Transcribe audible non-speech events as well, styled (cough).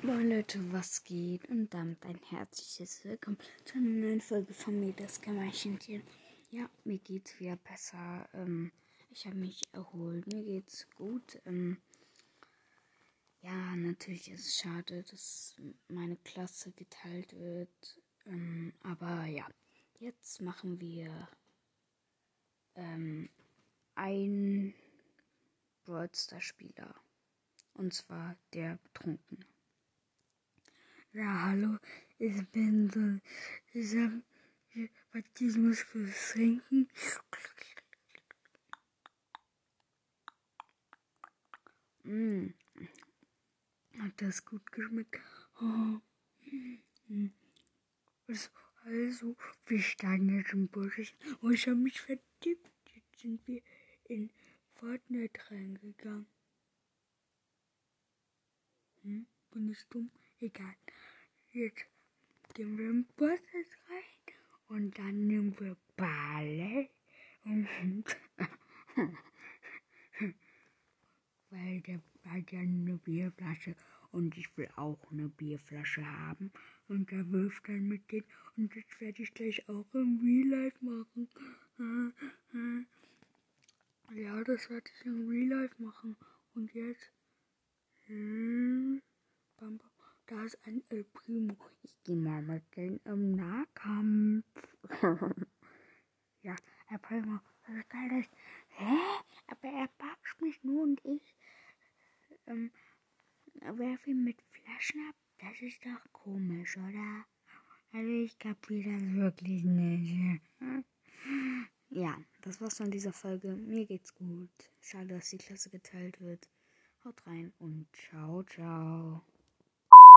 Moin Leute, was geht? Und damit ein herzliches Willkommen zu einer neuen Folge von mir, das Kämmerchentchen. Ja, mir geht's wieder besser. Ähm, ich habe mich erholt, mir geht's gut. Ähm, ja, natürlich ist es schade, dass meine Klasse geteilt wird. Ähm, aber ja, jetzt machen wir ähm, ein Brawl Spieler. Und zwar der Betrunkene. Ja, hallo, ich bin so. Ich hab. Was ich muss was trinken. Mm. Hat das gut geschmeckt? Oh. Also, also, wir standen jetzt im Busch und ich habe mich vertippt. Jetzt sind wir in Fortnite reingegangen. Hm? Bin ich dumm? Egal. Jetzt gehen wir in Bus rein und dann nehmen wir Bale und (laughs) weil der hat ja eine Bierflasche und ich will auch eine Bierflasche haben und er wirft dann mit denen und das werde ich gleich auch im Real Life machen. (laughs) Ja, das werde ich im Real Life machen und jetzt hm, bam, bam. Da ist ein El Primo. Ich gehe mal mit denen im Nahkampf. (laughs) ja, El Primo, was geil ist. Hä? Aber er batscht mich nur und ich ähm, werfe ihn mit Flaschen ab. Das ist doch komisch, oder? Also ich kapiere das wirklich nicht. (laughs) ja, das war's von dieser Folge. Mir geht's gut. Schade, dass die Klasse geteilt wird. Haut rein und ciao, ciao.